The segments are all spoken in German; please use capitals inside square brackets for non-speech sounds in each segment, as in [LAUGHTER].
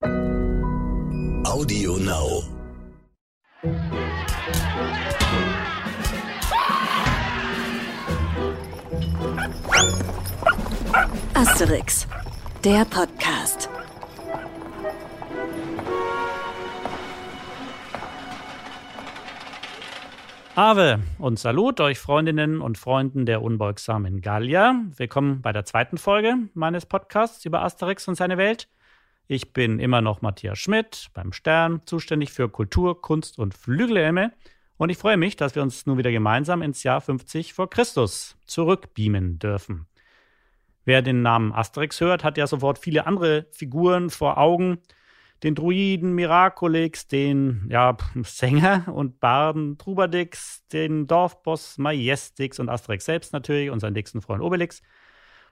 Audio Now. Asterix, der Podcast. Ave und Salut euch Freundinnen und Freunden der unbeugsamen Gallier. Willkommen bei der zweiten Folge meines Podcasts über Asterix und seine Welt. Ich bin immer noch Matthias Schmidt beim Stern, zuständig für Kultur, Kunst und Flügelhelme. Und ich freue mich, dass wir uns nun wieder gemeinsam ins Jahr 50 vor Christus zurückbeamen dürfen. Wer den Namen Asterix hört, hat ja sofort viele andere Figuren vor Augen, den Druiden Miraculix, den ja, Sänger und Barden Trubadix, den Dorfboss Majestix und Asterix selbst natürlich und seinen nächsten Freund Obelix.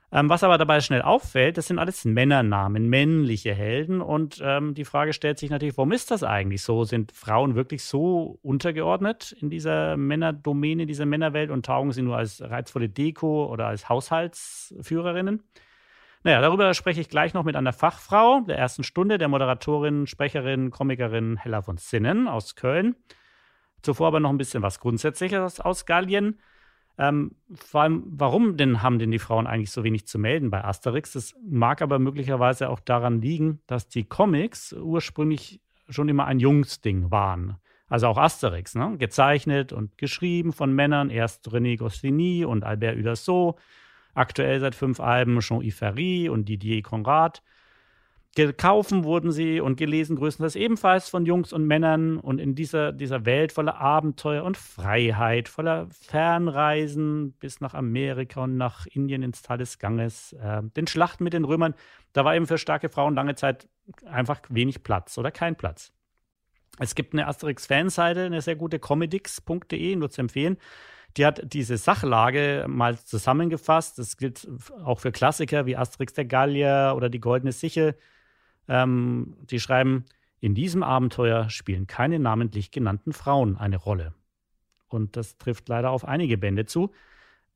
Ähm, was aber dabei schnell auffällt, das sind alles Männernamen, männliche Helden. Und ähm, die Frage stellt sich natürlich, warum ist das eigentlich so? Sind Frauen wirklich so untergeordnet in dieser Männerdomäne, dieser Männerwelt und taugen sie nur als reizvolle Deko oder als Haushaltsführerinnen? Naja, darüber spreche ich gleich noch mit einer Fachfrau der ersten Stunde, der Moderatorin, Sprecherin, Komikerin Hella von Sinnen aus Köln. Zuvor aber noch ein bisschen was Grundsätzliches aus Gallien. Ähm, vor allem, warum denn haben denn die Frauen eigentlich so wenig zu melden bei Asterix? Das mag aber möglicherweise auch daran liegen, dass die Comics ursprünglich schon immer ein Jungsding waren. Also auch Asterix, ne? gezeichnet und geschrieben von Männern, erst René Goscinny und Albert Uderso, aktuell seit fünf Alben Jean-Yves Ferry und Didier Conrad. Gekaufen wurden sie und gelesen größtenteils ebenfalls von Jungs und Männern. Und in dieser, dieser Welt voller Abenteuer und Freiheit, voller Fernreisen bis nach Amerika und nach Indien ins Tal des Ganges, äh, den Schlachten mit den Römern, da war eben für starke Frauen lange Zeit einfach wenig Platz oder kein Platz. Es gibt eine Asterix-Fanseite, eine sehr gute, comedix.de, nur zu empfehlen. Die hat diese Sachlage mal zusammengefasst. Das gilt auch für Klassiker wie Asterix der Gallier oder die Goldene Sichel. Ähm, die schreiben, in diesem Abenteuer spielen keine namentlich genannten Frauen eine Rolle. Und das trifft leider auf einige Bände zu.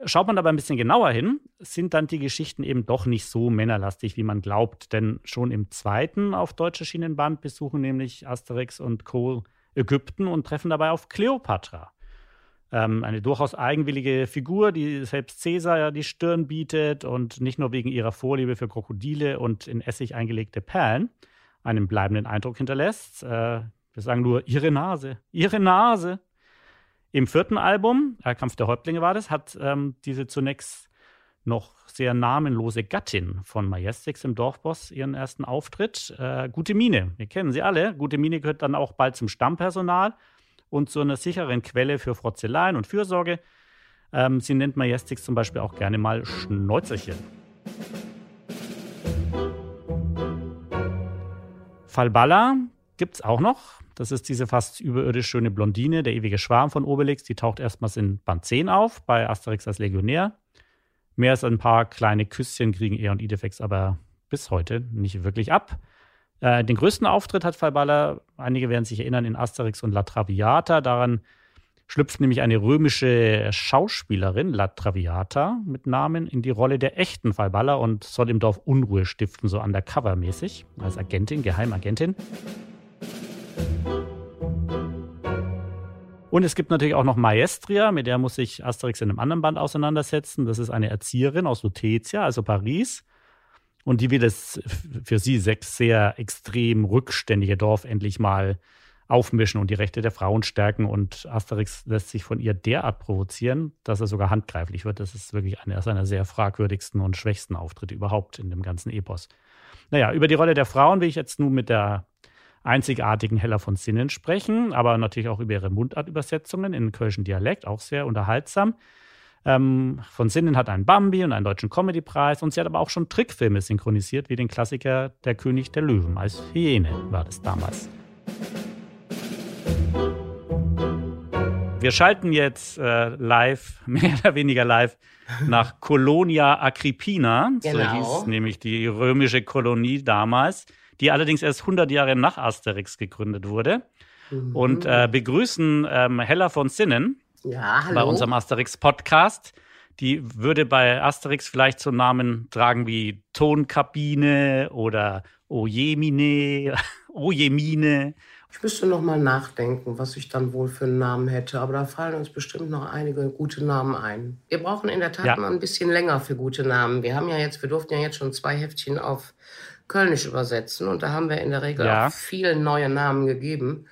Schaut man aber ein bisschen genauer hin, sind dann die Geschichten eben doch nicht so männerlastig, wie man glaubt. Denn schon im zweiten auf Deutsch erschienenen Band besuchen nämlich Asterix und Co. Ägypten und treffen dabei auf Kleopatra. Ähm, eine durchaus eigenwillige Figur, die selbst Cäsar ja die Stirn bietet und nicht nur wegen ihrer Vorliebe für Krokodile und in Essig eingelegte Perlen einen bleibenden Eindruck hinterlässt. Äh, wir sagen nur ihre Nase, ihre Nase. Im vierten Album, äh, Kampf der Häuptlinge war das, hat ähm, diese zunächst noch sehr namenlose Gattin von Majestix im Dorfboss ihren ersten Auftritt. Äh, Gute Mine, wir kennen sie alle. Gute Mine gehört dann auch bald zum Stammpersonal und zu einer sicheren Quelle für Frotzeleien und Fürsorge. Ähm, sie nennt Majestix zum Beispiel auch gerne mal Schnäuzerchen. Falballa gibt es auch noch. Das ist diese fast überirdisch schöne Blondine, der ewige Schwarm von Obelix. Die taucht erstmals in Band 10 auf, bei Asterix als Legionär. Mehr als ein paar kleine Küsschen kriegen er und Idefix aber bis heute nicht wirklich ab. Äh, den größten Auftritt hat Falballa, einige werden sich erinnern, in Asterix und La Traviata. Daran schlüpft nämlich eine römische Schauspielerin, La Traviata mit Namen, in die Rolle der echten Falballa und soll im Dorf Unruhe stiften, so undercover-mäßig, als Agentin, Geheimagentin. Und es gibt natürlich auch noch Maestria, mit der muss sich Asterix in einem anderen Band auseinandersetzen. Das ist eine Erzieherin aus Lutetia, also Paris. Und die will das für sie sechs sehr extrem rückständige Dorf endlich mal aufmischen und die Rechte der Frauen stärken. Und Asterix lässt sich von ihr derart provozieren, dass er sogar handgreiflich wird. Das ist wirklich einer seiner sehr fragwürdigsten und schwächsten Auftritte überhaupt in dem ganzen Epos. Naja, über die Rolle der Frauen will ich jetzt nun mit der einzigartigen Hella von Sinnen sprechen, aber natürlich auch über ihre Mundartübersetzungen in kölschen Dialekt, auch sehr unterhaltsam. Ähm, von Sinnen hat einen Bambi und einen deutschen Comedypreis und sie hat aber auch schon Trickfilme synchronisiert, wie den Klassiker Der König der Löwen als Hyäne war das damals. Wir schalten jetzt äh, live, [LAUGHS] mehr oder weniger live, nach Colonia Agrippina. Genau. So hieß nämlich die römische Kolonie damals, die allerdings erst 100 Jahre nach Asterix gegründet wurde. Mhm. Und äh, begrüßen ähm, Hella von Sinnen, ja, hallo. bei unserem Asterix-Podcast. Die würde bei Asterix vielleicht so Namen tragen wie Tonkabine oder Ojemine, [LAUGHS] Ojemine. Ich müsste noch mal nachdenken, was ich dann wohl für einen Namen hätte. Aber da fallen uns bestimmt noch einige gute Namen ein. Wir brauchen in der Tat ja. mal ein bisschen länger für gute Namen. Wir haben ja jetzt, wir durften ja jetzt schon zwei Heftchen auf Kölnisch übersetzen und da haben wir in der Regel ja. auch viele neue Namen gegeben.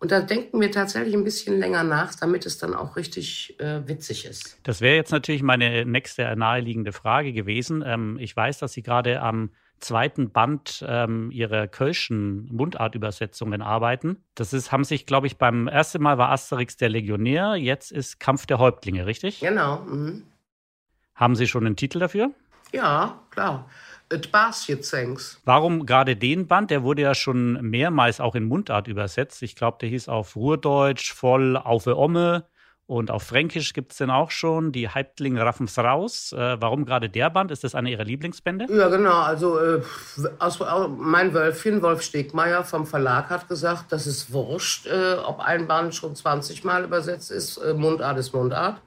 Und da denken wir tatsächlich ein bisschen länger nach, damit es dann auch richtig äh, witzig ist. Das wäre jetzt natürlich meine nächste naheliegende Frage gewesen. Ähm, ich weiß, dass Sie gerade am zweiten Band ähm, ihrer Kölschen Mundartübersetzungen arbeiten. Das ist, haben sich, glaube ich, beim ersten Mal war Asterix der Legionär, jetzt ist Kampf der Häuptlinge, richtig? Genau. Mhm. Haben Sie schon einen Titel dafür? Ja, klar. Et Basjetzengs. Warum gerade den Band? Der wurde ja schon mehrmals auch in Mundart übersetzt. Ich glaube, der hieß auf Ruhrdeutsch voll auf Omme. Und auf Fränkisch gibt es den auch schon, die Häuptling raffen's raus. Äh, warum gerade der Band? Ist das eine Ihrer Lieblingsbände? Ja, genau. Also äh, aus, mein Wölfchen, Wolf Stegmeier vom Verlag, hat gesagt, das ist wurscht, äh, ob ein Band schon 20 Mal übersetzt ist. Äh, Mundart ist Mundart.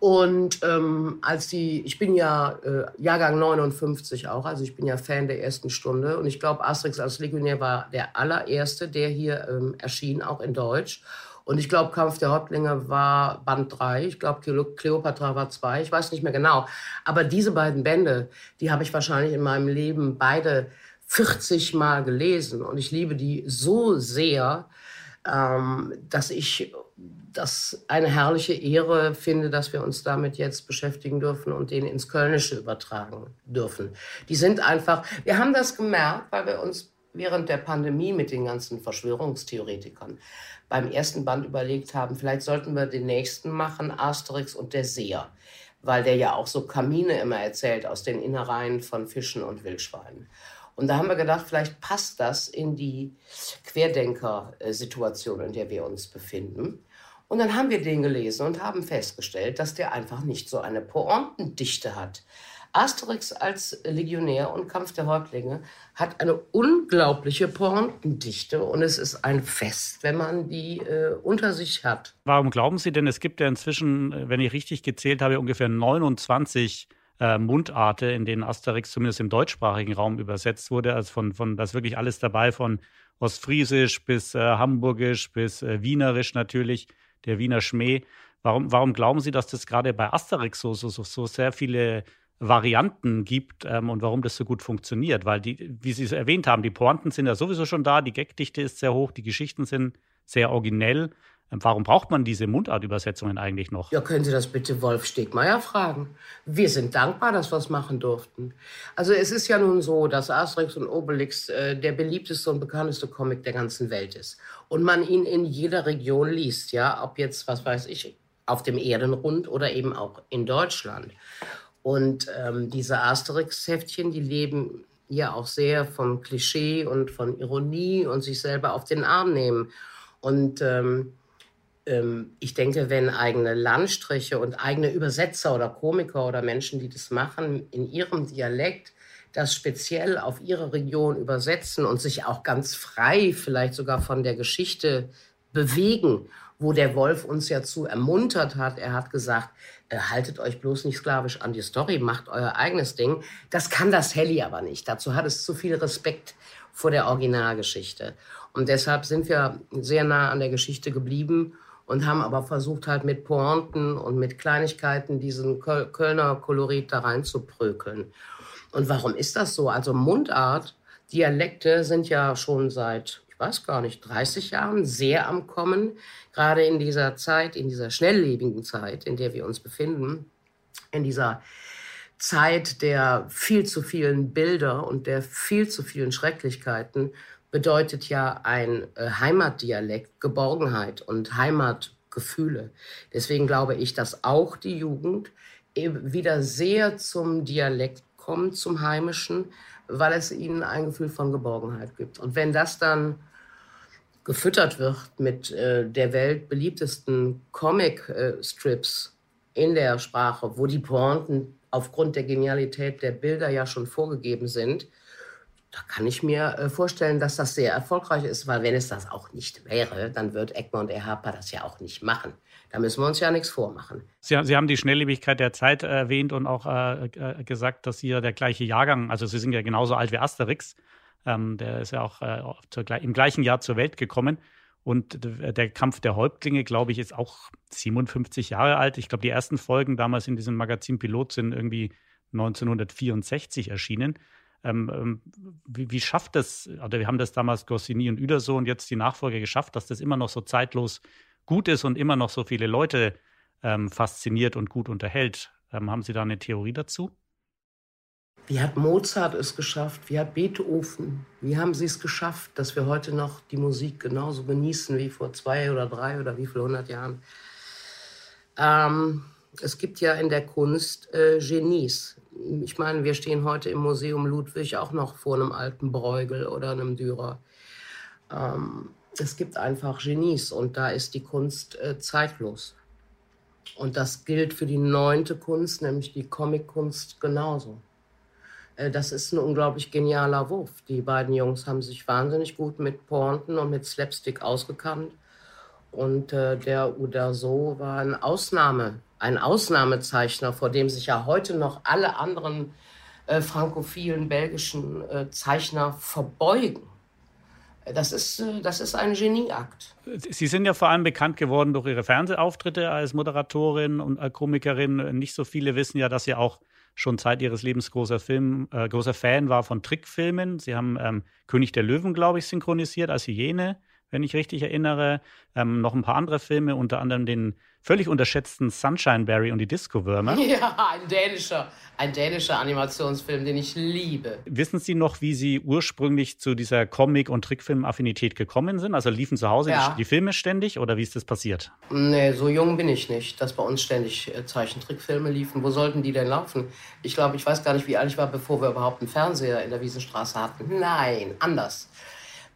Und ähm, als die, ich bin ja äh, Jahrgang 59 auch, also ich bin ja Fan der ersten Stunde. Und ich glaube, Asterix als Legionär war der allererste, der hier ähm, erschien, auch in Deutsch. Und ich glaube, Kampf der Häuptlinge war Band 3. Ich glaube, Cleopatra war 2. Ich weiß nicht mehr genau. Aber diese beiden Bände, die habe ich wahrscheinlich in meinem Leben beide 40 Mal gelesen. Und ich liebe die so sehr, ähm, dass ich das eine herrliche Ehre finde, dass wir uns damit jetzt beschäftigen dürfen und den ins Kölnische übertragen dürfen. Die sind einfach, wir haben das gemerkt, weil wir uns während der Pandemie mit den ganzen Verschwörungstheoretikern beim ersten Band überlegt haben, vielleicht sollten wir den nächsten machen, Asterix und der Seher, weil der ja auch so Kamine immer erzählt aus den Innereien von Fischen und Wildschweinen. Und da haben wir gedacht, vielleicht passt das in die Querdenker-Situation, in der wir uns befinden. Und dann haben wir den gelesen und haben festgestellt, dass der einfach nicht so eine Pointendichte hat. Asterix als Legionär und Kampf der Häuptlinge hat eine unglaubliche Pointendichte und es ist ein Fest, wenn man die äh, unter sich hat. Warum glauben Sie denn, es gibt ja inzwischen, äh, wenn ich richtig gezählt habe, ungefähr 29 äh, Mundarte, in denen Asterix zumindest im deutschsprachigen Raum übersetzt wurde. Also von, von da ist wirklich alles dabei, von Ostfriesisch bis äh, Hamburgisch bis äh, Wienerisch natürlich, der Wiener Schmäh. Warum, warum glauben Sie, dass das gerade bei Asterix so, so, so, sehr viele Varianten gibt ähm, und warum das so gut funktioniert. Weil die, wie Sie es erwähnt haben, die Pointen sind ja sowieso schon da, die Gagdichte ist sehr hoch, die Geschichten sind sehr originell. Ähm, warum braucht man diese Mundartübersetzungen eigentlich noch? Ja, können Sie das bitte Wolf Stegmeier fragen. Wir sind dankbar, dass wir es machen durften. Also es ist ja nun so, dass Asterix und Obelix äh, der beliebteste und bekannteste Comic der ganzen Welt ist. Und man ihn in jeder Region liest, ja, ob jetzt, was weiß ich, auf dem Erdenrund oder eben auch in Deutschland. Und ähm, diese Asterix-Heftchen, die leben ja auch sehr vom Klischee und von Ironie und sich selber auf den Arm nehmen. Und ähm, ich denke, wenn eigene Landstriche und eigene Übersetzer oder Komiker oder Menschen, die das machen, in ihrem Dialekt das speziell auf ihre Region übersetzen und sich auch ganz frei vielleicht sogar von der Geschichte bewegen wo der Wolf uns ja zu ermuntert hat. Er hat gesagt, äh, haltet euch bloß nicht sklavisch an die Story, macht euer eigenes Ding. Das kann das Helly aber nicht. Dazu hat es zu viel Respekt vor der Originalgeschichte. Und deshalb sind wir sehr nah an der Geschichte geblieben und haben aber versucht, halt mit Pointen und mit Kleinigkeiten diesen Kölner Kolorit da reinzuprökeln. Und warum ist das so? Also Mundart, Dialekte sind ja schon seit weiß gar nicht, 30 Jahren sehr am Kommen, gerade in dieser Zeit, in dieser schnelllebigen Zeit, in der wir uns befinden, in dieser Zeit der viel zu vielen Bilder und der viel zu vielen Schrecklichkeiten bedeutet ja ein äh, Heimatdialekt Geborgenheit und Heimatgefühle. Deswegen glaube ich, dass auch die Jugend wieder sehr zum Dialekt kommt, zum Heimischen, weil es ihnen ein Gefühl von Geborgenheit gibt. Und wenn das dann gefüttert wird mit äh, der weltbeliebtesten Comic-Strips äh, in der Sprache, wo die Pointen aufgrund der Genialität der Bilder ja schon vorgegeben sind, da kann ich mir äh, vorstellen, dass das sehr erfolgreich ist, weil wenn es das auch nicht wäre, dann wird Egmont Harper das ja auch nicht machen. Da müssen wir uns ja nichts vormachen. Sie, Sie haben die Schnelllebigkeit der Zeit erwähnt und auch äh, äh, gesagt, dass Sie ja der gleiche Jahrgang, also Sie sind ja genauso alt wie Asterix. Ähm, der ist ja auch äh, zur, im gleichen Jahr zur Welt gekommen. Und der Kampf der Häuptlinge, glaube ich, ist auch 57 Jahre alt. Ich glaube, die ersten Folgen damals in diesem Magazin Pilot sind irgendwie 1964 erschienen. Ähm, ähm, wie, wie, schafft das, oder wir haben das damals Goscinny und Uderso und jetzt die Nachfolge geschafft, dass das immer noch so zeitlos gut ist und immer noch so viele Leute ähm, fasziniert und gut unterhält? Ähm, haben Sie da eine Theorie dazu? Wie hat Mozart es geschafft? Wie hat Beethoven? Wie haben sie es geschafft, dass wir heute noch die Musik genauso genießen wie vor zwei oder drei oder wie viel hundert Jahren? Ähm, es gibt ja in der Kunst äh, Genies. Ich meine, wir stehen heute im Museum Ludwig auch noch vor einem alten Bruegel oder einem Dürer. Ähm, es gibt einfach Genies und da ist die Kunst äh, zeitlos. Und das gilt für die neunte Kunst, nämlich die Comic-Kunst genauso. Äh, das ist ein unglaublich genialer Wurf. Die beiden Jungs haben sich wahnsinnig gut mit Pointen und mit Slapstick ausgekannt. Und äh, der Uderso war ein Ausnahme, ein Ausnahmezeichner, vor dem sich ja heute noch alle anderen äh, frankophilen belgischen äh, Zeichner verbeugen. Das ist, äh, das ist ein Genieakt. Sie sind ja vor allem bekannt geworden durch Ihre Fernsehauftritte als Moderatorin und Komikerin. Nicht so viele wissen ja, dass Sie auch schon Zeit ihres Lebens großer Film, äh, großer Fan war von Trickfilmen. Sie haben ähm, König der Löwen, glaube ich, synchronisiert als Hyäne, wenn ich richtig erinnere. Ähm, noch ein paar andere Filme, unter anderem den völlig unterschätzten Sunshine Berry und die Disco-Würmer. [LAUGHS] Ja, ein dänischer, ein dänischer Animationsfilm, den ich liebe. Wissen Sie noch, wie Sie ursprünglich zu dieser Comic- und Trickfilm-Affinität gekommen sind? Also liefen zu Hause ja. die, Filme ständig oder wie ist das passiert? Nee, so jung bin ich nicht, dass bei uns ständig äh, Zeichentrickfilme liefen. Wo sollten die denn laufen? Ich glaube, ich weiß gar nicht, wie alt ich war, bevor wir überhaupt einen Fernseher in der Wiesenstraße hatten. Nein, anders.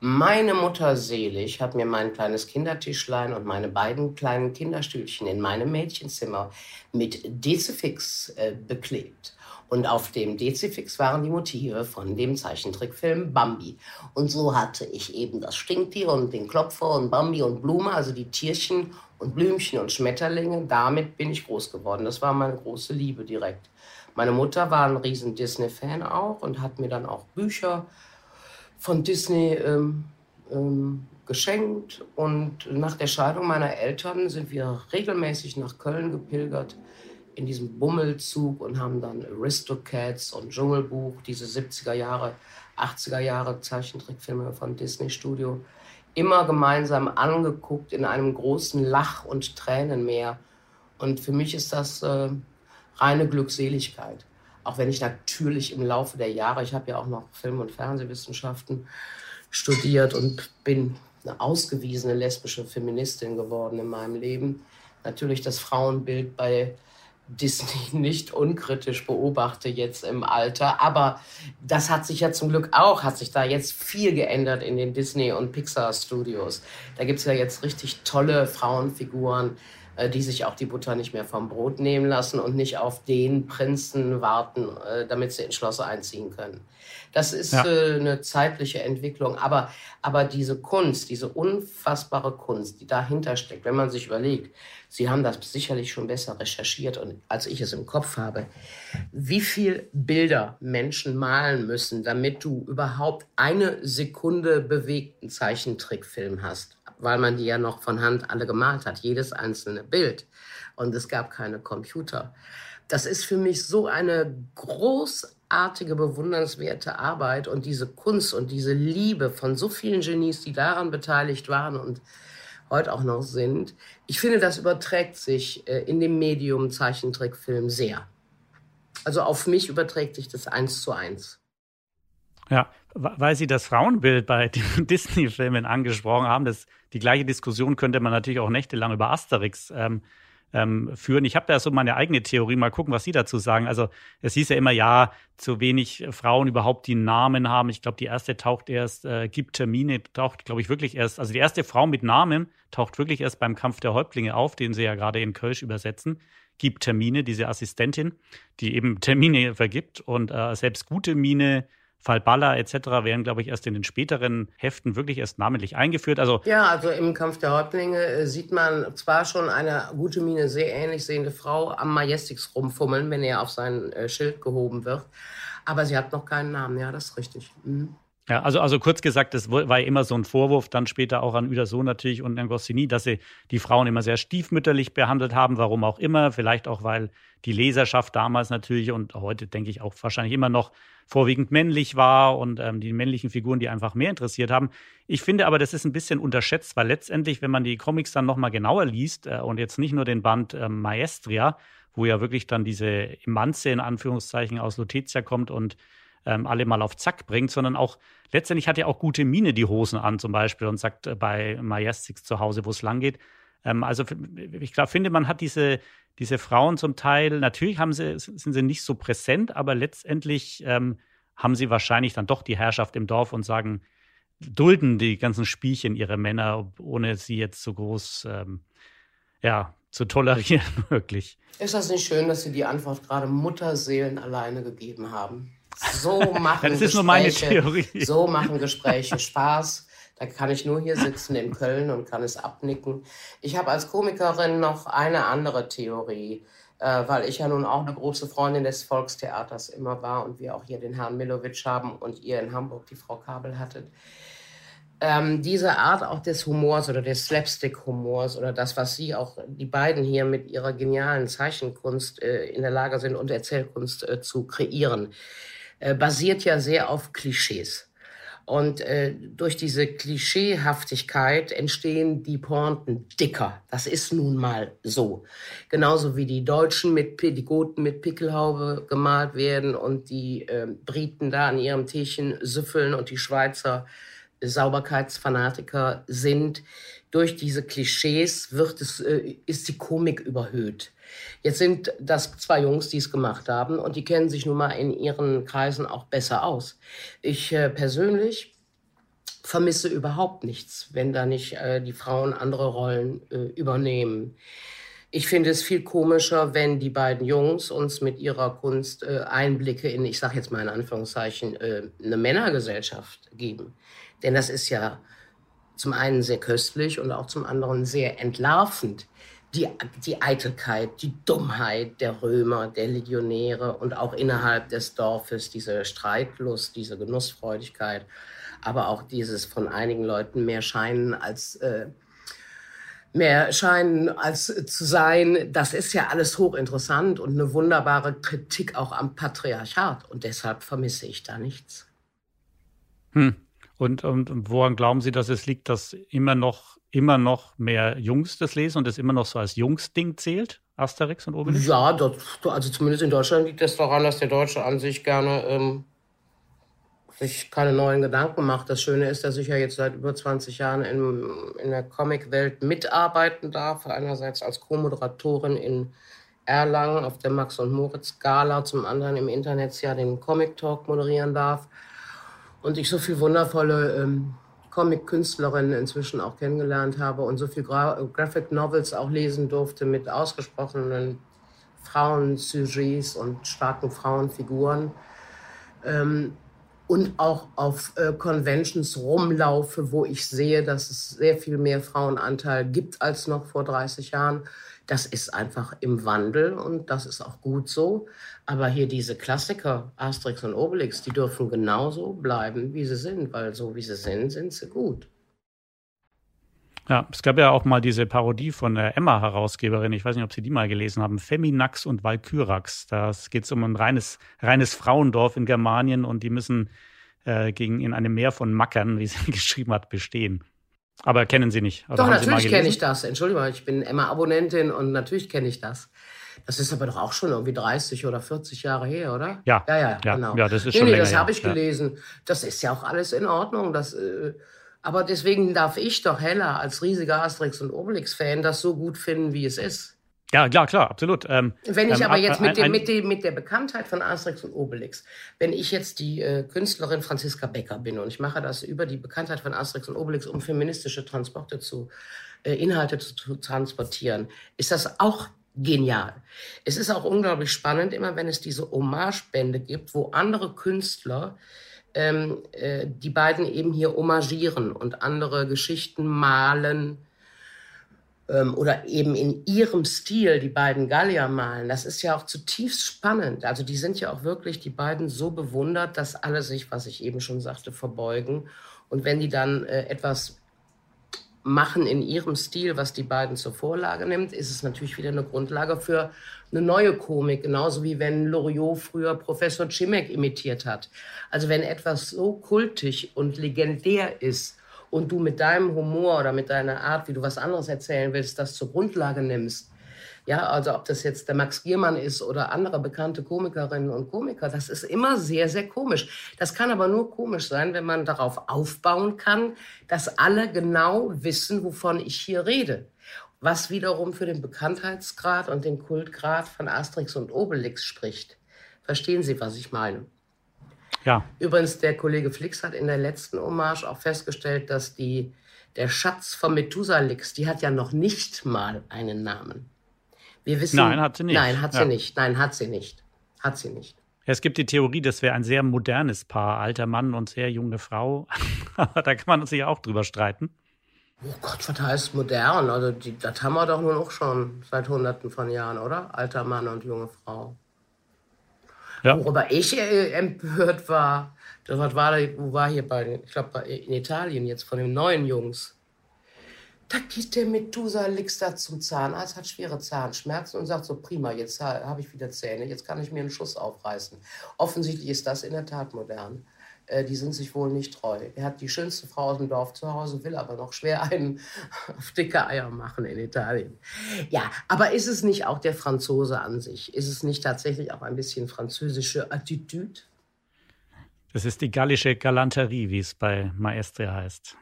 Meine Mutter selig hat mir mein kleines Kindertischlein und meine beiden kleinen Kinderstühlchen in meinem Mädchenzimmer mit Dezifix äh, beklebt. Und auf dem Dezifix waren die Motive von dem Zeichentrickfilm Bambi. Und so hatte ich eben das Stinktier und den Klopfer und Bambi und Blume, also die Tierchen und Blümchen und Schmetterlinge. Damit bin ich groß geworden. Das war meine große Liebe direkt. Meine Mutter war ein riesen Disney-Fan auch und hat mir dann auch Bücher von Disney ähm, ähm, geschenkt. Und nach der Scheidung meiner Eltern sind wir regelmäßig nach Köln gepilgert in diesem Bummelzug und haben dann Aristocats und Dschungelbuch, diese 70er Jahre, 80er Jahre Zeichentrickfilme von Disney Studio, immer gemeinsam angeguckt in einem großen Lach- und Tränenmeer. Und für mich ist das äh, reine Glückseligkeit. Auch wenn ich natürlich im Laufe der Jahre, ich habe ja auch noch Film- und Fernsehwissenschaften studiert und bin eine ausgewiesene lesbische Feministin geworden in meinem Leben. Natürlich das Frauenbild bei Disney [LAUGHS] nicht unkritisch beobachte jetzt im Alter. Aber das hat sich ja zum Glück auch, hat sich da jetzt viel geändert in den Disney- und Pixar-Studios. Da gibt es ja jetzt richtig tolle Frauenfiguren, die sich auch die Butter nicht mehr vom Brot nehmen lassen und nicht auf den Prinzen warten, äh, damit sie ins Schloss einziehen können. Das ist ja. Äh, eine zeitliche Entwicklung. Aber, aber diese Kunst, diese unfassbare Kunst, die dahinter steckt, wenn man sich überlegt, Sie haben das sicherlich schon besser recherchiert und als ich es im Kopf habe, wie viel Bilder Menschen malen müssen, damit du überhaupt eine Sekunde bewegten Zeichentrickfilm hast weil man die ja noch von Hand alle gemalt hat, jedes einzelne Bild. Und es gab keine Computer. Das ist für mich so eine großartige, bewundernswerte Arbeit und diese Kunst und diese Liebe von so vielen Genies, die daran beteiligt waren und heute auch noch sind. Ich finde, das überträgt sich äh, in dem Medium Zeichentrickfilm sehr. Also auf mich überträgt sich das eins zu eins. Ja, weil Sie das Frauenbild bei [LAUGHS] den Disney-Filmen angesprochen haben, das, die gleiche Diskussion könnte man natürlich auch nächtelang über Asterix ähm, ähm, führen. Ich habe da so meine eigene Theorie, mal gucken, was Sie dazu sagen. Also es hieß ja immer, ja, zu wenig Frauen überhaupt die Namen haben. Ich glaube, die erste taucht erst, äh, gibt Termine, taucht, glaube ich, wirklich erst, also die erste Frau mit Namen taucht wirklich erst beim Kampf der Häuptlinge auf, den Sie ja gerade in Kölsch übersetzen. Gibt Termine, diese Assistentin, die eben Termine vergibt und äh, selbst gute Mine Fall Baller etc. werden, glaube ich, erst in den späteren Heften wirklich erst namentlich eingeführt. Also ja, also im Kampf der Häuptlinge äh, sieht man zwar schon eine gute Mine sehr ähnlich sehende Frau am Majestix rumfummeln, wenn er auf sein äh, Schild gehoben wird, aber sie hat noch keinen Namen. Ja, das ist richtig. Mhm. Ja, also, also kurz gesagt, das war ja immer so ein Vorwurf, dann später auch an Uderso natürlich und an Goscinny, dass sie die Frauen immer sehr stiefmütterlich behandelt haben, warum auch immer. Vielleicht auch, weil die Leserschaft damals natürlich und heute denke ich auch wahrscheinlich immer noch vorwiegend männlich war und ähm, die männlichen Figuren, die einfach mehr interessiert haben. Ich finde aber, das ist ein bisschen unterschätzt, weil letztendlich, wenn man die Comics dann nochmal genauer liest äh, und jetzt nicht nur den Band äh, Maestria, wo ja wirklich dann diese Emanze in Anführungszeichen aus Lutetia kommt und ähm, alle mal auf Zack bringt, sondern auch letztendlich hat ja auch gute Mine die Hosen an zum Beispiel und sagt äh, bei Majestix zu Hause, wo es lang geht. Ähm, also ich glaube, finde, man hat diese, diese Frauen zum Teil, natürlich haben sie, sind sie nicht so präsent, aber letztendlich ähm, haben sie wahrscheinlich dann doch die Herrschaft im Dorf und sagen, dulden die ganzen Spielchen ihre Männer, ohne sie jetzt so groß ähm, ja, zu tolerieren, [LAUGHS] wirklich. Ist das nicht schön, dass Sie die Antwort gerade Mutterseelen alleine gegeben haben? So [LAUGHS] machen das ist nur meine Theorie. So machen Gespräche Spaß. Da kann ich nur hier sitzen in Köln und kann es abnicken. Ich habe als Komikerin noch eine andere Theorie, äh, weil ich ja nun auch eine große Freundin des Volkstheaters immer war und wir auch hier den Herrn Milovic haben und ihr in Hamburg die Frau Kabel hattet. Ähm, diese Art auch des Humors oder des Slapstick-Humors oder das, was Sie auch, die beiden hier mit ihrer genialen Zeichenkunst äh, in der Lage sind und Erzählkunst äh, zu kreieren, äh, basiert ja sehr auf Klischees. Und äh, durch diese Klischeehaftigkeit entstehen die Pointen dicker. Das ist nun mal so. Genauso wie die Deutschen mit die Goten mit Pickelhaube gemalt werden und die äh, Briten da an ihrem Tierchen süffeln und die Schweizer Sauberkeitsfanatiker sind. Durch diese Klischees wird es, äh, ist die Komik überhöht. Jetzt sind das zwei Jungs, die es gemacht haben und die kennen sich nun mal in ihren Kreisen auch besser aus. Ich äh, persönlich vermisse überhaupt nichts, wenn da nicht äh, die Frauen andere Rollen äh, übernehmen. Ich finde es viel komischer, wenn die beiden Jungs uns mit ihrer Kunst äh, Einblicke in, ich sage jetzt mal in Anführungszeichen, äh, eine Männergesellschaft geben. Denn das ist ja zum einen sehr köstlich und auch zum anderen sehr entlarvend die, die Eitelkeit, die Dummheit der Römer, der Legionäre und auch innerhalb des Dorfes diese Streitlust, diese Genussfreudigkeit, aber auch dieses von einigen Leuten mehr scheinen als äh, mehr scheinen als zu sein, das ist ja alles hochinteressant und eine wunderbare Kritik auch am Patriarchat und deshalb vermisse ich da nichts. Hm. Und, und woran glauben Sie, dass es liegt, dass immer noch, immer noch mehr Jungs das lesen und es immer noch so als Jungsding zählt? Asterix und Obelix? Ja, dort, also zumindest in Deutschland liegt es daran, dass der Deutsche an sich gerne ähm, sich keine neuen Gedanken macht. Das Schöne ist, dass ich ja jetzt seit über 20 Jahren in, in der Comicwelt mitarbeiten darf. Einerseits als Co-Moderatorin in Erlangen auf der Max und Moritz Gala, zum anderen im Internet ja den Comic Talk moderieren darf und ich so viele wundervolle ähm, Comic-Künstlerinnen inzwischen auch kennengelernt habe und so viele Gra Graphic Novels auch lesen durfte mit ausgesprochenen Frauensujets und starken Frauenfiguren. Ähm, und auch auf äh, Conventions rumlaufe, wo ich sehe, dass es sehr viel mehr Frauenanteil gibt als noch vor 30 Jahren. Das ist einfach im Wandel und das ist auch gut so. Aber hier diese Klassiker, Asterix und Obelix, die dürfen genauso bleiben, wie sie sind, weil so wie sie sind, sind sie gut. Ja, es gab ja auch mal diese Parodie von der Emma-Herausgeberin, ich weiß nicht, ob Sie die mal gelesen haben, Feminax und Valkyrax. Da geht es um ein reines, reines Frauendorf in Germanien und die müssen äh, gegen in einem Meer von Mackern, wie sie [LAUGHS] geschrieben hat, bestehen. Aber kennen Sie nicht? Doch, natürlich kenne ich das. Entschuldigung, ich bin Emma-Abonnentin und natürlich kenne ich das. Das ist aber doch auch schon irgendwie 30 oder 40 Jahre her, oder? Ja, ja, ja, ja genau. Ja, das ist nee, schon nee, länger das habe ich ja. gelesen. Das ist ja auch alles in Ordnung. Das, äh, aber deswegen darf ich doch Hella als riesiger Asterix und Obelix-Fan das so gut finden, wie es ist. Ja, klar, klar, absolut. Ähm, wenn ich ähm, aber jetzt mit, dem, mit, dem, mit der Bekanntheit von Asterix und Obelix, wenn ich jetzt die äh, Künstlerin Franziska Becker bin und ich mache das über die Bekanntheit von Asterix und Obelix, um feministische Transporte zu, äh, Inhalte zu, zu transportieren, ist das auch genial. Es ist auch unglaublich spannend, immer wenn es diese Hommagebände gibt, wo andere Künstler ähm, äh, die beiden eben hier homagieren und andere Geschichten malen, ähm, oder eben in ihrem Stil die beiden Gallier malen, das ist ja auch zutiefst spannend. Also die sind ja auch wirklich, die beiden so bewundert, dass alle sich, was ich eben schon sagte, verbeugen. Und wenn die dann äh, etwas machen in ihrem Stil, was die beiden zur Vorlage nimmt, ist es natürlich wieder eine Grundlage für eine neue Komik, genauso wie wenn Loriot früher Professor Chimek imitiert hat. Also wenn etwas so kultig und legendär ist und du mit deinem Humor oder mit deiner Art, wie du was anderes erzählen willst, das zur Grundlage nimmst, ja, also ob das jetzt der Max Giermann ist oder andere bekannte Komikerinnen und Komiker, das ist immer sehr, sehr komisch. Das kann aber nur komisch sein, wenn man darauf aufbauen kann, dass alle genau wissen, wovon ich hier rede. Was wiederum für den Bekanntheitsgrad und den Kultgrad von Asterix und Obelix spricht. Verstehen Sie, was ich meine? Ja. Übrigens, der Kollege Flix hat in der letzten Hommage auch festgestellt, dass die, der Schatz von Methusalix, die hat ja noch nicht mal einen Namen. Wir wissen, nein, hat sie nicht. Nein, hat sie ja. nicht. Nein, hat sie nicht. Hat sie nicht. Es gibt die Theorie, das wäre ein sehr modernes Paar, alter Mann und sehr junge Frau. [LAUGHS] Aber da kann man sich auch drüber streiten. Oh Gott, was heißt modern? Also die, das haben wir doch nur noch schon seit Hunderten von Jahren, oder? Alter Mann und junge Frau. Ja. Worüber ich äh, empört war, das war, war hier bei, ich glaube in Italien jetzt von den neuen Jungs. Da geht der Methusalix da zum Zahnarzt, hat schwere Zahnschmerzen und sagt so, prima, jetzt habe ich wieder Zähne, jetzt kann ich mir einen Schuss aufreißen. Offensichtlich ist das in der Tat modern. Äh, die sind sich wohl nicht treu. Er hat die schönste Frau aus dem Dorf zu Hause, will aber noch schwer einen auf [LAUGHS] dicke Eier machen in Italien. Ja, aber ist es nicht auch der Franzose an sich? Ist es nicht tatsächlich auch ein bisschen französische Attitüde? Das ist die gallische Galanterie, wie es bei Maestre heißt.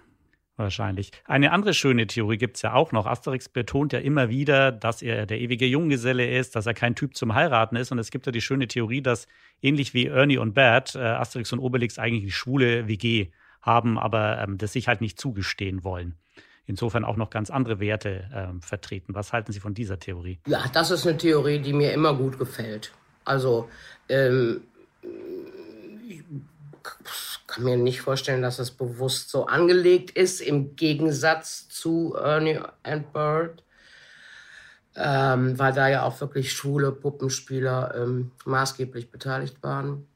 Wahrscheinlich. Eine andere schöne Theorie gibt es ja auch noch. Asterix betont ja immer wieder, dass er der ewige Junggeselle ist, dass er kein Typ zum Heiraten ist. Und es gibt ja die schöne Theorie, dass ähnlich wie Ernie und Bert, äh, Asterix und Obelix eigentlich die schwule WG haben, aber ähm, das sich halt nicht zugestehen wollen. Insofern auch noch ganz andere Werte ähm, vertreten. Was halten Sie von dieser Theorie? Ja, das ist eine Theorie, die mir immer gut gefällt. Also ähm, kann mir nicht vorstellen, dass es bewusst so angelegt ist, im Gegensatz zu Ernie and Bird, ähm, weil da ja auch wirklich schwule Puppenspieler ähm, maßgeblich beteiligt waren.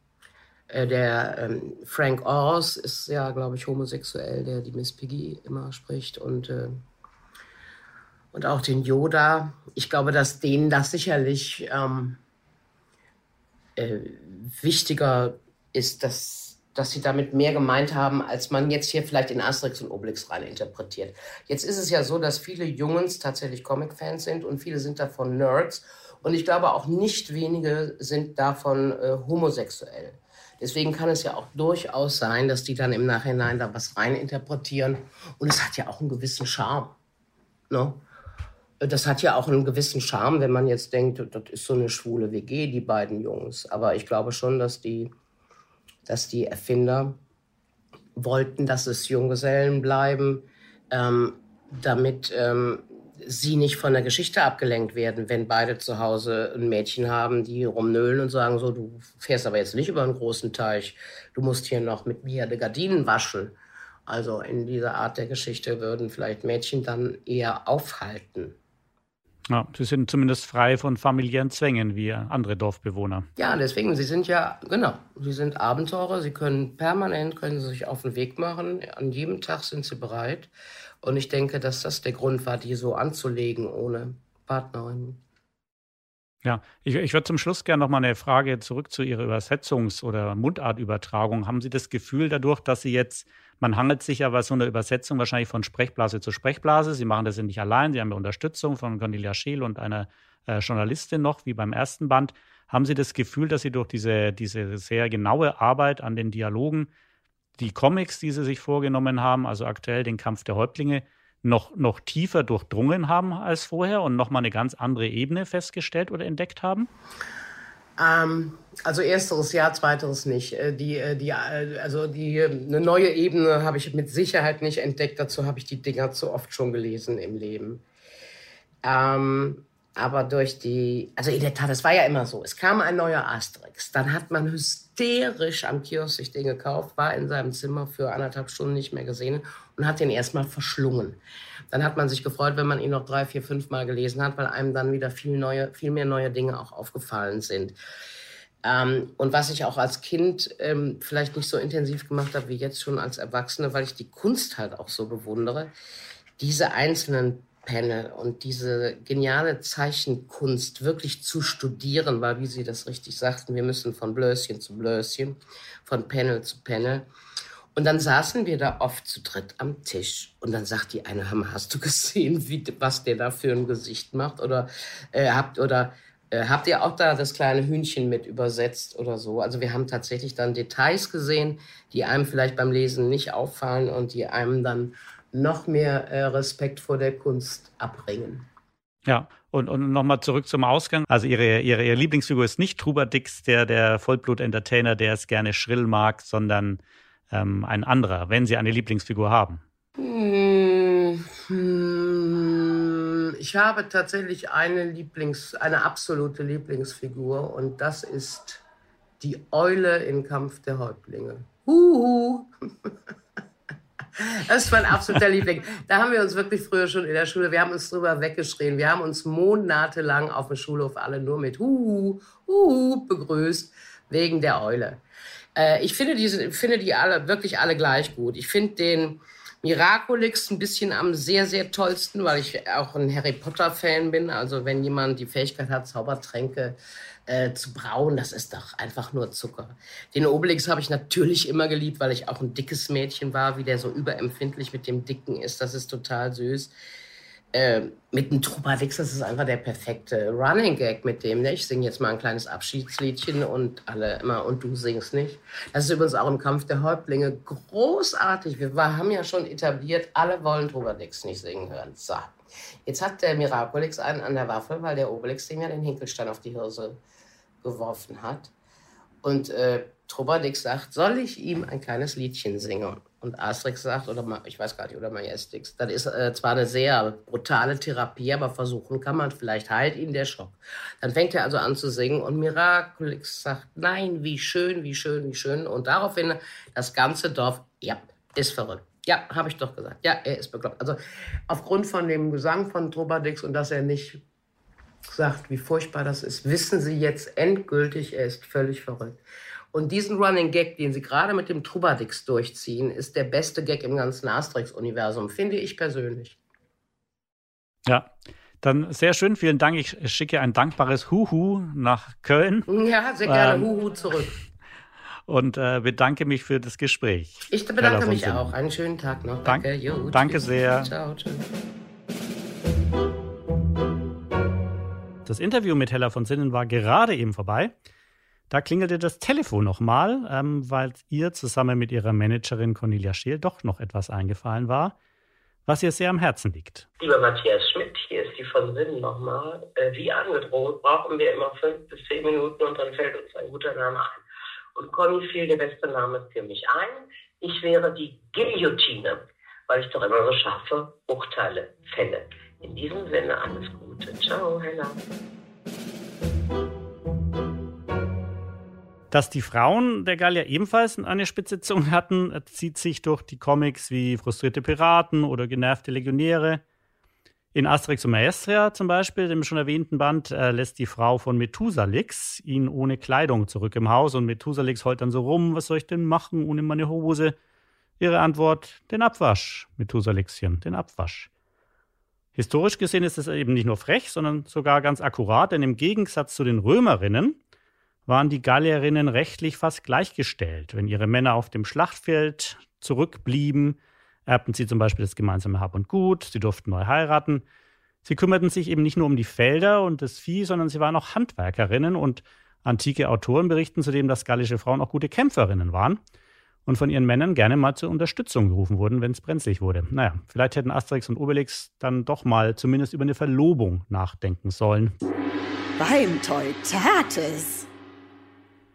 Äh, der ähm, Frank Oz ist ja, glaube ich, homosexuell, der die Miss Piggy immer spricht und, äh, und auch den Yoda. Ich glaube, dass denen das sicherlich ähm, äh, wichtiger ist, dass dass sie damit mehr gemeint haben, als man jetzt hier vielleicht in Asterix und Obelix rein interpretiert. Jetzt ist es ja so, dass viele Jungs tatsächlich Comic-Fans sind und viele sind davon Nerds. Und ich glaube auch nicht wenige sind davon äh, homosexuell. Deswegen kann es ja auch durchaus sein, dass die dann im Nachhinein da was rein interpretieren. Und es hat ja auch einen gewissen Charme. Ne? Das hat ja auch einen gewissen Charme, wenn man jetzt denkt, das ist so eine schwule WG, die beiden Jungs. Aber ich glaube schon, dass die dass die Erfinder wollten, dass es Junggesellen bleiben, ähm, damit ähm, sie nicht von der Geschichte abgelenkt werden, wenn beide zu Hause ein Mädchen haben, die rumnöhlen und sagen so, du fährst aber jetzt nicht über einen großen Teich, du musst hier noch mit mir die Gardinen waschen. Also in dieser Art der Geschichte würden vielleicht Mädchen dann eher aufhalten. Ja, sie sind zumindest frei von familiären Zwängen wie andere Dorfbewohner. Ja, deswegen, sie sind ja, genau, sie sind Abenteurer, sie können permanent, können sie sich auf den Weg machen, an jedem Tag sind sie bereit. Und ich denke, dass das der Grund war, die so anzulegen ohne Partnerin. Ja, ich, ich würde zum Schluss gerne noch mal eine Frage zurück zu Ihrer Übersetzungs- oder Mundartübertragung. Haben Sie das Gefühl dadurch, dass Sie jetzt man hangelt sich ja bei so einer Übersetzung wahrscheinlich von Sprechblase zu Sprechblase. Sie machen das ja nicht allein, Sie haben ja Unterstützung von Cornelia Scheel und einer äh, Journalistin noch, wie beim ersten Band. Haben Sie das Gefühl, dass Sie durch diese, diese sehr genaue Arbeit an den Dialogen die Comics, die Sie sich vorgenommen haben, also aktuell den Kampf der Häuptlinge, noch, noch tiefer durchdrungen haben als vorher und nochmal eine ganz andere Ebene festgestellt oder entdeckt haben? Ähm, also ersteres ja, zweiteres nicht. Äh, die, äh, die, äh, also die, eine neue Ebene habe ich mit Sicherheit nicht entdeckt. Dazu habe ich die Dinger zu oft schon gelesen im Leben. Ähm, aber durch die, also in der Tat, es war ja immer so, es kam ein neuer Asterix, dann hat man hysterisch am Kiosk sich den gekauft, war in seinem Zimmer für anderthalb Stunden nicht mehr gesehen und hat den erstmal verschlungen. Dann hat man sich gefreut, wenn man ihn noch drei, vier, fünf Mal gelesen hat, weil einem dann wieder viel, neue, viel mehr neue Dinge auch aufgefallen sind. Ähm, und was ich auch als Kind ähm, vielleicht nicht so intensiv gemacht habe wie jetzt schon als Erwachsene, weil ich die Kunst halt auch so bewundere, diese einzelnen Panel und diese geniale Zeichenkunst wirklich zu studieren, weil, wie Sie das richtig sagten, wir müssen von Blöschen zu Blöschen, von Panel zu Panel. Und dann saßen wir da oft zu dritt am Tisch. Und dann sagt die eine, hast du gesehen, wie, was der da für ein Gesicht macht? Oder äh, habt, oder, äh, habt ihr auch da das kleine Hühnchen mit übersetzt oder so? Also wir haben tatsächlich dann Details gesehen, die einem vielleicht beim Lesen nicht auffallen und die einem dann noch mehr äh, Respekt vor der Kunst abbringen. Ja, und, und nochmal zurück zum Ausgang. Also ihre, ihre, ihre Lieblingsfigur ist nicht Trubadix, der, der Vollblut-Entertainer, der es gerne schrill mag, sondern ähm, ein anderer, wenn Sie eine Lieblingsfigur haben? Hm, ich habe tatsächlich eine Lieblings, eine absolute Lieblingsfigur und das ist die Eule in Kampf der Häuptlinge. Huhu. [LAUGHS] Das ist mein absoluter Liebling. Da haben wir uns wirklich früher schon in der Schule, wir haben uns drüber weggeschrien. Wir haben uns monatelang auf dem Schulhof alle nur mit Huhu, Huhu begrüßt, wegen der Eule. Äh, ich finde, diese, finde die alle, wirklich alle gleich gut. Ich finde den Miraculix ein bisschen am sehr, sehr tollsten, weil ich auch ein Harry Potter-Fan bin. Also wenn jemand die Fähigkeit hat, Zaubertränke äh, zu brauen, das ist doch einfach nur Zucker. Den Obelix habe ich natürlich immer geliebt, weil ich auch ein dickes Mädchen war, wie der so überempfindlich mit dem Dicken ist. Das ist total süß. Äh, mit dem Trubadix, das ist einfach der perfekte Running Gag mit dem. Ne? Ich singe jetzt mal ein kleines Abschiedsliedchen und alle immer, und du singst nicht. Das ist übrigens auch im Kampf der Häuptlinge großartig. Wir haben ja schon etabliert, alle wollen Trubadix nicht singen hören. So. Jetzt hat der Miraculix einen an der Waffe, weil der Obelix dem ja den Hinkelstein auf die Hirse geworfen hat. Und äh, Trubadix sagt, soll ich ihm ein kleines Liedchen singen? Und Asterix sagt, oder ich weiß gar nicht, oder Majestix, das ist äh, zwar eine sehr brutale Therapie, aber versuchen kann man, vielleicht heilt ihn der Schock. Dann fängt er also an zu singen und Miraculix sagt, nein, wie schön, wie schön, wie schön. Und daraufhin das ganze Dorf, ja, ist verrückt. Ja, habe ich doch gesagt. Ja, er ist bekloppt. Also aufgrund von dem Gesang von Trubadix und dass er nicht sagt, wie furchtbar das ist, wissen Sie jetzt endgültig, er ist völlig verrückt. Und diesen Running Gag, den sie gerade mit dem Trubadix durchziehen, ist der beste Gag im ganzen Asterix-Universum, finde ich persönlich. Ja, dann sehr schön, vielen Dank. Ich schicke ein dankbares Huhu nach Köln. Ja, sehr gerne. Ähm, Huhu zurück. [LAUGHS] Und äh, bedanke mich für das Gespräch. Ich bedanke mich auch. Einen schönen Tag noch. Danke. Danke, jo, Danke sehr. Ciao, tschüss. Das Interview mit Hella von Sinnen war gerade eben vorbei. Da klingelte das Telefon nochmal, ähm, weil ihr zusammen mit ihrer Managerin Cornelia Scheel doch noch etwas eingefallen war, was ihr sehr am Herzen liegt. Lieber Matthias Schmidt, hier ist die von Sinn nochmal. Äh, wie angedroht brauchen wir immer fünf bis zehn Minuten und dann fällt uns ein guter Name ein. Und Conny fiel der beste Name für mich ein. Ich wäre die Guillotine, weil ich doch immer so scharfe Urteile fälle. In diesem Sinne alles Gute. Ciao, Hella. Dass die Frauen der Gallier ebenfalls eine spitze Zunge hatten, zieht sich durch die Comics wie Frustrierte Piraten oder Genervte Legionäre. In Asterix und Maestria zum Beispiel, dem schon erwähnten Band, äh, lässt die Frau von Methusalix ihn ohne Kleidung zurück im Haus und Methusalix heult dann so rum, was soll ich denn machen ohne meine Hose? Ihre Antwort, den Abwasch, Methusalixchen, den Abwasch. Historisch gesehen ist es eben nicht nur frech, sondern sogar ganz akkurat, denn im Gegensatz zu den Römerinnen waren die Gallierinnen rechtlich fast gleichgestellt. Wenn ihre Männer auf dem Schlachtfeld zurückblieben, erbten sie zum Beispiel das gemeinsame Hab und Gut, sie durften neu heiraten. Sie kümmerten sich eben nicht nur um die Felder und das Vieh, sondern sie waren auch Handwerkerinnen und antike Autoren berichten zudem, dass gallische Frauen auch gute Kämpferinnen waren und von ihren Männern gerne mal zur Unterstützung gerufen wurden, wenn es brenzlig wurde. Naja, vielleicht hätten Asterix und Obelix dann doch mal zumindest über eine Verlobung nachdenken sollen. Beim Teutates.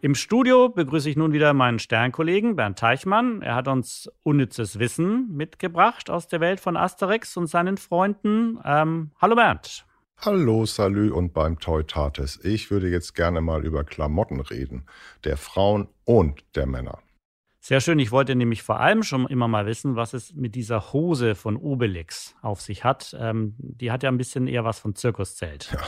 Im Studio begrüße ich nun wieder meinen Sternkollegen Bernd Teichmann. Er hat uns unnützes Wissen mitgebracht aus der Welt von Asterix und seinen Freunden. Ähm, hallo Bernd. Hallo, Salü und beim Teutates. Ich würde jetzt gerne mal über Klamotten reden. Der Frauen und der Männer. Sehr schön. Ich wollte nämlich vor allem schon immer mal wissen, was es mit dieser Hose von Obelix auf sich hat. Ähm, die hat ja ein bisschen eher was von Zirkuszelt. Ja,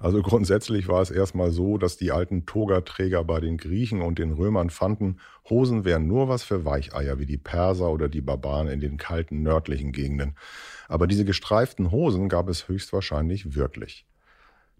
also grundsätzlich war es erstmal so, dass die alten Togaträger bei den Griechen und den Römern fanden, Hosen wären nur was für Weicheier wie die Perser oder die Barbaren in den kalten nördlichen Gegenden. Aber diese gestreiften Hosen gab es höchstwahrscheinlich wirklich.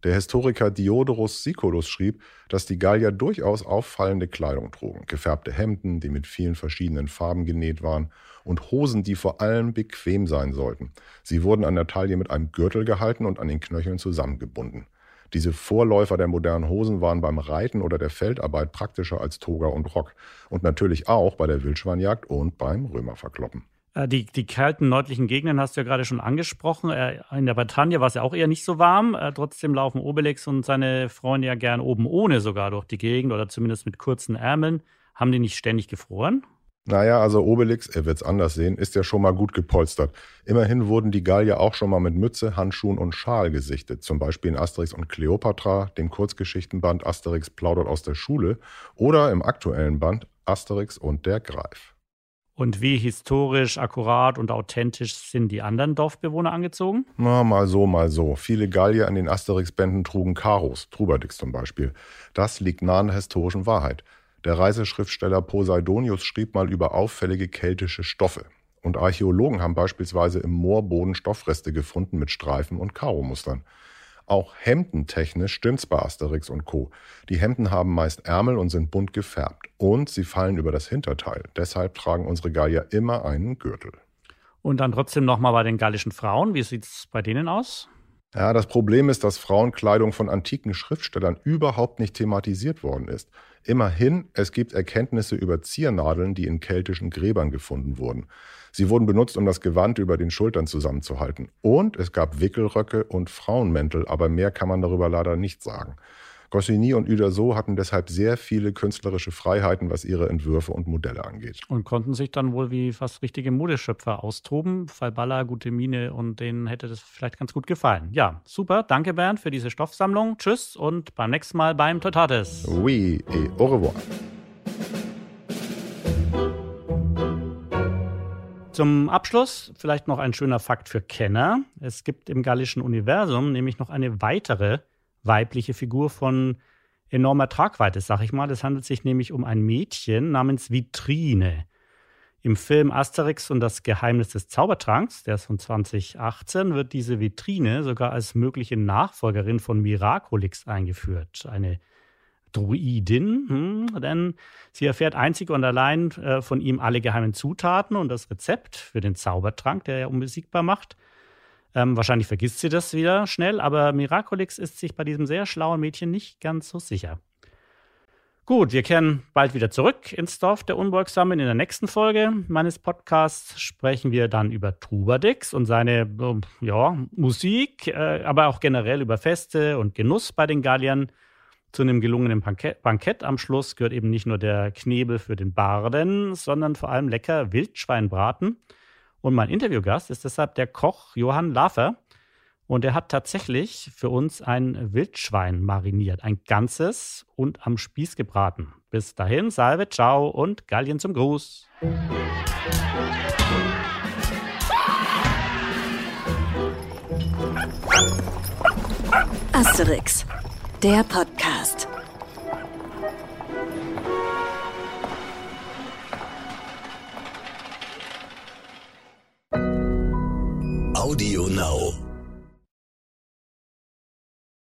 Der Historiker Diodorus Siculus schrieb, dass die Gallier durchaus auffallende Kleidung trugen, gefärbte Hemden, die mit vielen verschiedenen Farben genäht waren, und Hosen, die vor allem bequem sein sollten. Sie wurden an der Taille mit einem Gürtel gehalten und an den Knöcheln zusammengebunden. Diese Vorläufer der modernen Hosen waren beim Reiten oder der Feldarbeit praktischer als Toga und Rock und natürlich auch bei der Wildschweinjagd und beim Römerverkloppen. Äh, die, die kalten nördlichen Gegenden hast du ja gerade schon angesprochen. Äh, in der Bretagne war es ja auch eher nicht so warm. Äh, trotzdem laufen Obelix und seine Freunde ja gern oben ohne sogar durch die Gegend oder zumindest mit kurzen Ärmeln. Haben die nicht ständig gefroren? Naja, also Obelix, er wird's anders sehen, ist ja schon mal gut gepolstert. Immerhin wurden die Gallier auch schon mal mit Mütze, Handschuhen und Schal gesichtet. Zum Beispiel in Asterix und Cleopatra, dem Kurzgeschichtenband Asterix plaudert aus der Schule oder im aktuellen Band Asterix und der Greif. Und wie historisch, akkurat und authentisch sind die anderen Dorfbewohner angezogen? Na, mal so, mal so. Viele Gallier an den Asterix-Bänden trugen Karos, Trubadix zum Beispiel. Das liegt nahe an der historischen Wahrheit. Der Reiseschriftsteller Poseidonius schrieb mal über auffällige keltische Stoffe. Und Archäologen haben beispielsweise im Moorboden Stoffreste gefunden mit Streifen und Karomustern. Auch hemdentechnisch stimmt's bei Asterix und Co. Die Hemden haben meist Ärmel und sind bunt gefärbt. Und sie fallen über das Hinterteil. Deshalb tragen unsere Gallier immer einen Gürtel. Und dann trotzdem nochmal bei den gallischen Frauen. Wie sieht's bei denen aus? Ja, das Problem ist, dass Frauenkleidung von antiken Schriftstellern überhaupt nicht thematisiert worden ist. Immerhin, es gibt Erkenntnisse über Ziernadeln, die in keltischen Gräbern gefunden wurden. Sie wurden benutzt, um das Gewand über den Schultern zusammenzuhalten. Und es gab Wickelröcke und Frauenmäntel, aber mehr kann man darüber leider nicht sagen. Goscinny und Uderso hatten deshalb sehr viele künstlerische Freiheiten, was ihre Entwürfe und Modelle angeht. Und konnten sich dann wohl wie fast richtige Modeschöpfer austoben. Falballa, gute Mine und denen hätte das vielleicht ganz gut gefallen. Ja, super. Danke, Bernd, für diese Stoffsammlung. Tschüss und beim nächsten Mal beim Totates. Oui, et au revoir. Zum Abschluss vielleicht noch ein schöner Fakt für Kenner. Es gibt im gallischen Universum nämlich noch eine weitere weibliche Figur von enormer Tragweite, sag ich mal. Es handelt sich nämlich um ein Mädchen namens Vitrine. Im Film Asterix und das Geheimnis des Zaubertranks, der ist von 2018, wird diese Vitrine sogar als mögliche Nachfolgerin von Miraculix eingeführt. Eine Druidin, hm, denn sie erfährt einzig und allein äh, von ihm alle geheimen Zutaten und das Rezept für den Zaubertrank, der er unbesiegbar macht. Ähm, wahrscheinlich vergisst sie das wieder schnell, aber Miraculix ist sich bei diesem sehr schlauen Mädchen nicht ganz so sicher. Gut, wir kehren bald wieder zurück ins Dorf der Unbeugsamen. In der nächsten Folge meines Podcasts sprechen wir dann über Trubadix und seine ja, Musik, äh, aber auch generell über Feste und Genuss bei den Galliern. Zu einem gelungenen Bankett, Bankett am Schluss gehört eben nicht nur der Knebel für den Barden, sondern vor allem lecker Wildschweinbraten. Und mein Interviewgast ist deshalb der Koch Johann Lafer. Und er hat tatsächlich für uns ein Wildschwein mariniert, ein ganzes und am Spieß gebraten. Bis dahin, Salve, ciao und Gallien zum Gruß. Asterix, der Podcast. Audio Now.